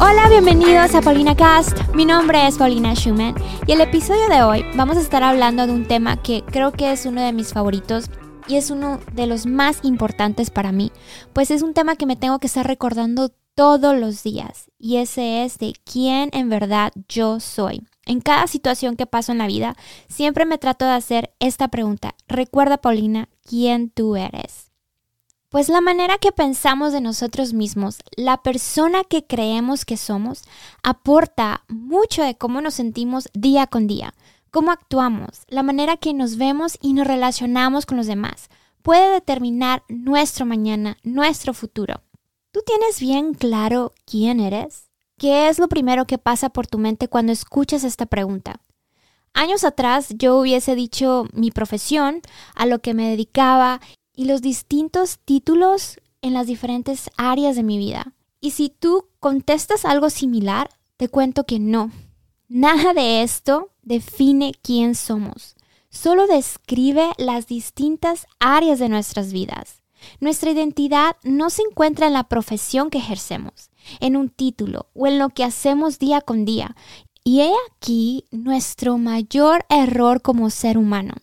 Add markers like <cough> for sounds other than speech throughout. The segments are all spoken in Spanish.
Hola, bienvenidos a Paulina Cast. Mi nombre es Paulina Schumann y el episodio de hoy vamos a estar hablando de un tema que creo que es uno de mis favoritos y es uno de los más importantes para mí, pues es un tema que me tengo que estar recordando todos los días y ese es de quién en verdad yo soy. En cada situación que paso en la vida, siempre me trato de hacer esta pregunta. Recuerda, Paulina, quién tú eres. Pues la manera que pensamos de nosotros mismos, la persona que creemos que somos, aporta mucho de cómo nos sentimos día con día, cómo actuamos, la manera que nos vemos y nos relacionamos con los demás. Puede determinar nuestro mañana, nuestro futuro. ¿Tú tienes bien claro quién eres? ¿Qué es lo primero que pasa por tu mente cuando escuchas esta pregunta? Años atrás yo hubiese dicho mi profesión, a lo que me dedicaba y los distintos títulos en las diferentes áreas de mi vida. Y si tú contestas algo similar, te cuento que no. Nada de esto define quién somos. Solo describe las distintas áreas de nuestras vidas. Nuestra identidad no se encuentra en la profesión que ejercemos, en un título o en lo que hacemos día con día. Y he aquí nuestro mayor error como ser humano.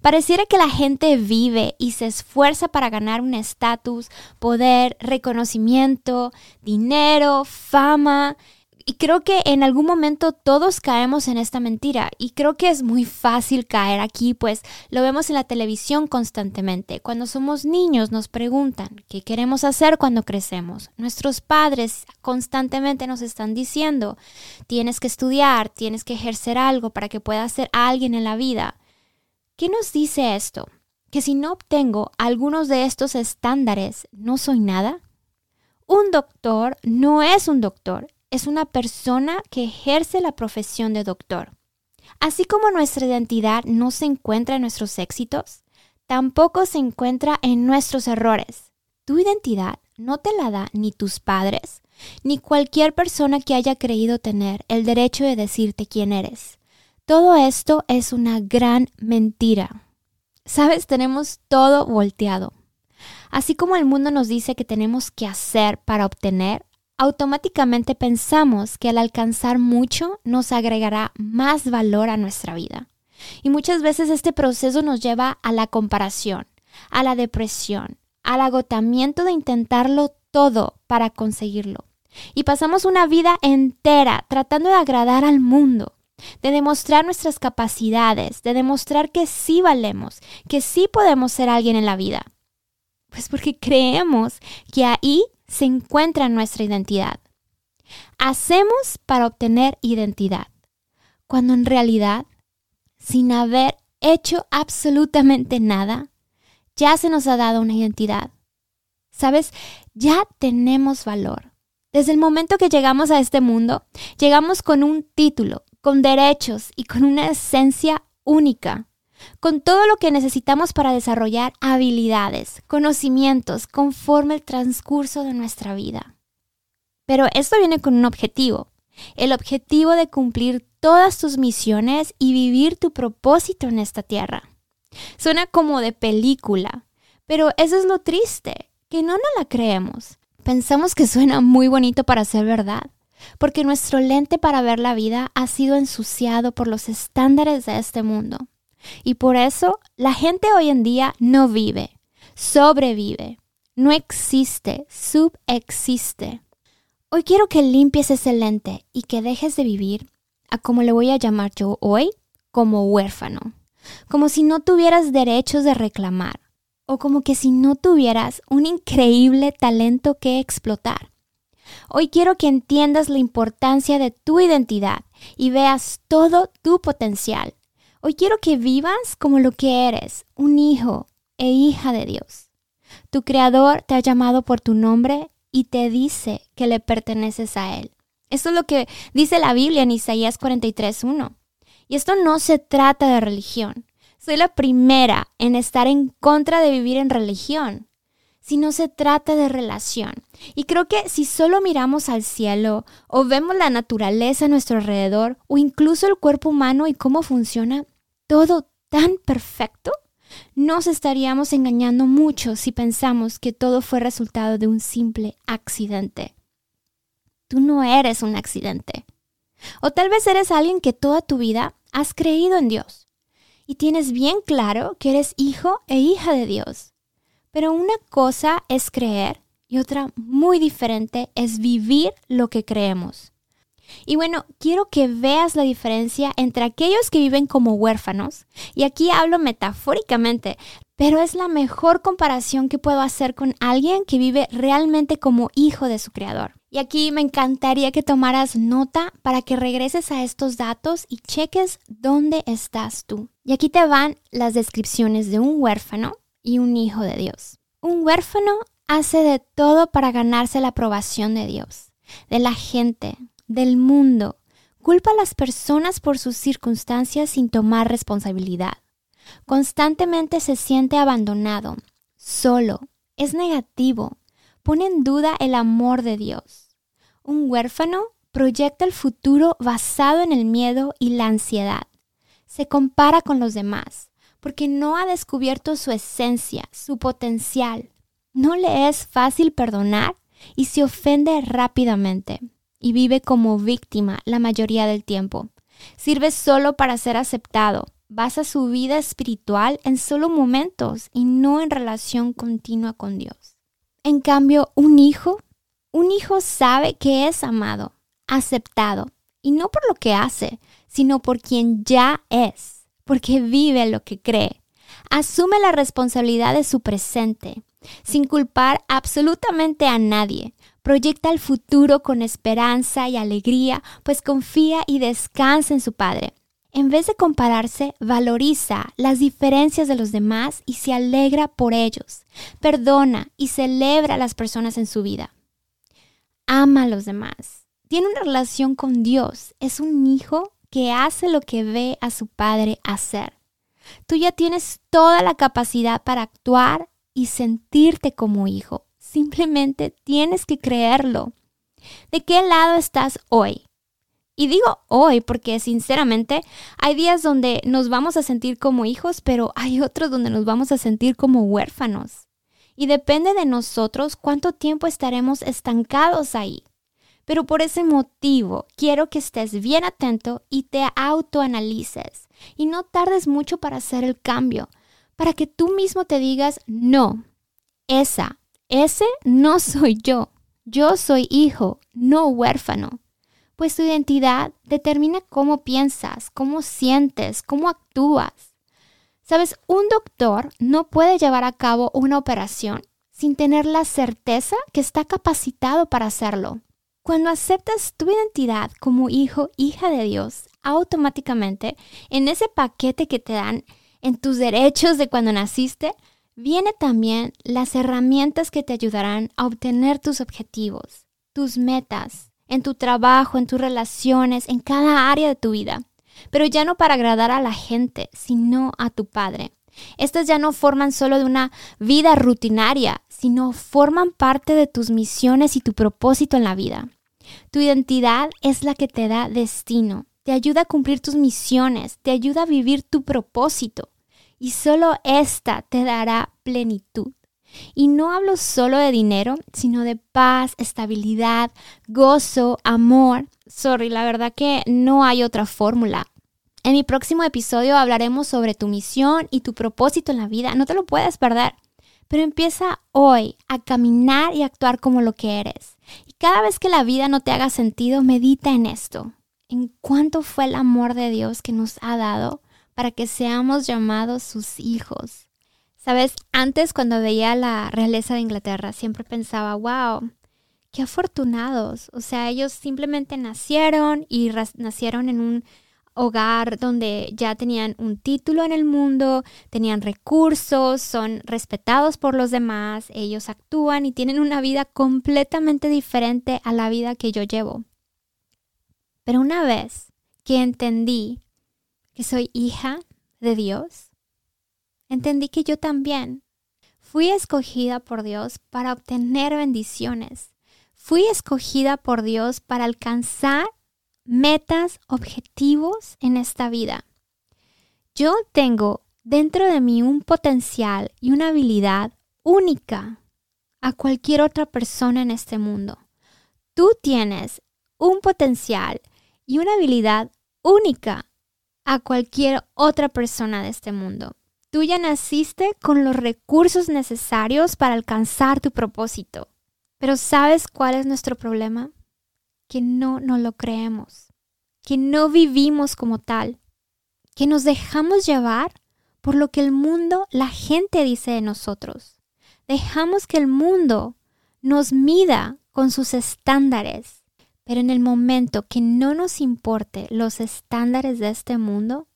Pareciera que la gente vive y se esfuerza para ganar un estatus, poder, reconocimiento, dinero, fama. Y creo que en algún momento todos caemos en esta mentira y creo que es muy fácil caer aquí, pues lo vemos en la televisión constantemente. Cuando somos niños nos preguntan qué queremos hacer cuando crecemos. Nuestros padres constantemente nos están diciendo, tienes que estudiar, tienes que ejercer algo para que puedas ser alguien en la vida. ¿Qué nos dice esto? ¿Que si no obtengo algunos de estos estándares, no soy nada? Un doctor no es un doctor, es una persona que ejerce la profesión de doctor. Así como nuestra identidad no se encuentra en nuestros éxitos, tampoco se encuentra en nuestros errores. Tu identidad no te la da ni tus padres, ni cualquier persona que haya creído tener el derecho de decirte quién eres. Todo esto es una gran mentira. Sabes, tenemos todo volteado. Así como el mundo nos dice que tenemos que hacer para obtener, automáticamente pensamos que al alcanzar mucho nos agregará más valor a nuestra vida. Y muchas veces este proceso nos lleva a la comparación, a la depresión, al agotamiento de intentarlo todo para conseguirlo. Y pasamos una vida entera tratando de agradar al mundo, de demostrar nuestras capacidades, de demostrar que sí valemos, que sí podemos ser alguien en la vida. Pues porque creemos que ahí se encuentra nuestra identidad. Hacemos para obtener identidad, cuando en realidad, sin haber hecho absolutamente nada, ya se nos ha dado una identidad. ¿Sabes? Ya tenemos valor. Desde el momento que llegamos a este mundo, llegamos con un título, con derechos y con una esencia única, con todo lo que necesitamos para desarrollar habilidades, conocimientos conforme el transcurso de nuestra vida. Pero esto viene con un objetivo, el objetivo de cumplir todas tus misiones y vivir tu propósito en esta tierra. Suena como de película, pero eso es lo triste, que no nos la creemos. Pensamos que suena muy bonito para ser verdad, porque nuestro lente para ver la vida ha sido ensuciado por los estándares de este mundo. Y por eso la gente hoy en día no vive, sobrevive, no existe, subexiste. Hoy quiero que limpies ese lente y que dejes de vivir a como le voy a llamar yo hoy, como huérfano, como si no tuvieras derechos de reclamar, o como que si no tuvieras un increíble talento que explotar. Hoy quiero que entiendas la importancia de tu identidad y veas todo tu potencial. Hoy quiero que vivas como lo que eres, un hijo e hija de Dios. Tu Creador te ha llamado por tu nombre y te dice que le perteneces a Él. Esto es lo que dice la Biblia en Isaías 43.1. Y esto no se trata de religión. Soy la primera en estar en contra de vivir en religión si no se trata de relación. Y creo que si solo miramos al cielo o vemos la naturaleza a nuestro alrededor o incluso el cuerpo humano y cómo funciona todo tan perfecto, nos estaríamos engañando mucho si pensamos que todo fue resultado de un simple accidente. tú no eres un accidente. O tal vez eres alguien que toda tu vida has creído en Dios y tienes bien claro que eres hijo e hija de Dios. Pero una cosa es creer y otra muy diferente es vivir lo que creemos. Y bueno, quiero que veas la diferencia entre aquellos que viven como huérfanos, y aquí hablo metafóricamente, pero es la mejor comparación que puedo hacer con alguien que vive realmente como hijo de su creador. Y aquí me encantaría que tomaras nota para que regreses a estos datos y cheques dónde estás tú. Y aquí te van las descripciones de un huérfano y un hijo de Dios. Un huérfano hace de todo para ganarse la aprobación de Dios, de la gente, del mundo. Culpa a las personas por sus circunstancias sin tomar responsabilidad. Constantemente se siente abandonado, solo, es negativo, pone en duda el amor de Dios. Un huérfano proyecta el futuro basado en el miedo y la ansiedad. Se compara con los demás porque no ha descubierto su esencia, su potencial. No le es fácil perdonar y se ofende rápidamente y vive como víctima la mayoría del tiempo. Sirve solo para ser aceptado. Basa su vida espiritual en solo momentos y no en relación continua con Dios. En cambio, un hijo, un hijo sabe que es amado, aceptado, y no por lo que hace, sino por quien ya es, porque vive lo que cree. Asume la responsabilidad de su presente, sin culpar absolutamente a nadie. Proyecta el futuro con esperanza y alegría, pues confía y descansa en su Padre. En vez de compararse, valoriza las diferencias de los demás y se alegra por ellos. Perdona y celebra a las personas en su vida. Ama a los demás. Tiene una relación con Dios. Es un hijo que hace lo que ve a su padre hacer. Tú ya tienes toda la capacidad para actuar y sentirte como hijo. Simplemente tienes que creerlo. ¿De qué lado estás hoy? Y digo hoy porque sinceramente hay días donde nos vamos a sentir como hijos, pero hay otros donde nos vamos a sentir como huérfanos. Y depende de nosotros cuánto tiempo estaremos estancados ahí. Pero por ese motivo quiero que estés bien atento y te autoanalices y no tardes mucho para hacer el cambio, para que tú mismo te digas, no, esa, ese no <laughs> soy yo, yo soy hijo, no huérfano pues tu identidad determina cómo piensas, cómo sientes, cómo actúas. Sabes, un doctor no puede llevar a cabo una operación sin tener la certeza que está capacitado para hacerlo. Cuando aceptas tu identidad como hijo, hija de Dios, automáticamente en ese paquete que te dan en tus derechos de cuando naciste, viene también las herramientas que te ayudarán a obtener tus objetivos, tus metas, en tu trabajo, en tus relaciones, en cada área de tu vida. Pero ya no para agradar a la gente, sino a tu Padre. Estas ya no forman solo de una vida rutinaria, sino forman parte de tus misiones y tu propósito en la vida. Tu identidad es la que te da destino, te ayuda a cumplir tus misiones, te ayuda a vivir tu propósito. Y solo esta te dará plenitud. Y no hablo solo de dinero, sino de paz, estabilidad, gozo, amor. Sorry, la verdad que no hay otra fórmula. En mi próximo episodio hablaremos sobre tu misión y tu propósito en la vida. No te lo puedes perder. Pero empieza hoy a caminar y actuar como lo que eres. Y cada vez que la vida no te haga sentido, medita en esto. En cuánto fue el amor de Dios que nos ha dado para que seamos llamados sus hijos. Sabes, antes cuando veía la realeza de Inglaterra siempre pensaba, wow, qué afortunados. O sea, ellos simplemente nacieron y nacieron en un hogar donde ya tenían un título en el mundo, tenían recursos, son respetados por los demás, ellos actúan y tienen una vida completamente diferente a la vida que yo llevo. Pero una vez que entendí que soy hija de Dios, entendí que yo también fui escogida por Dios para obtener bendiciones. Fui escogida por Dios para alcanzar metas, objetivos en esta vida. Yo tengo dentro de mí un potencial y una habilidad única a cualquier otra persona en este mundo. Tú tienes un potencial y una habilidad única a cualquier otra persona de este mundo. Tú ya naciste con los recursos necesarios para alcanzar tu propósito. Pero ¿sabes cuál es nuestro problema? Que no nos lo creemos, que no vivimos como tal, que nos dejamos llevar por lo que el mundo, la gente dice de nosotros. Dejamos que el mundo nos mida con sus estándares. Pero en el momento que no nos importe los estándares de este mundo,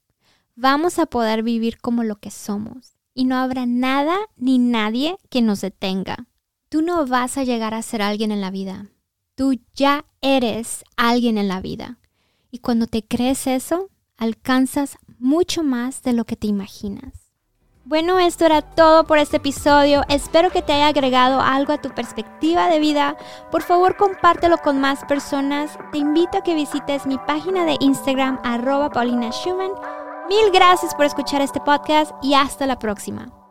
vamos a poder vivir como lo que somos y no habrá nada ni nadie que nos detenga. Tú no vas a llegar a ser alguien en la vida. Tú ya eres alguien en la vida. Y cuando te crees eso, alcanzas mucho más de lo que te imaginas. Bueno, esto era todo por este episodio. Espero que te haya agregado algo a tu perspectiva de vida. Por favor, compártelo con más personas. Te invito a que visites mi página de Instagram, arroba Paulina Schumann. Mil gracias por escuchar este podcast y hasta la próxima.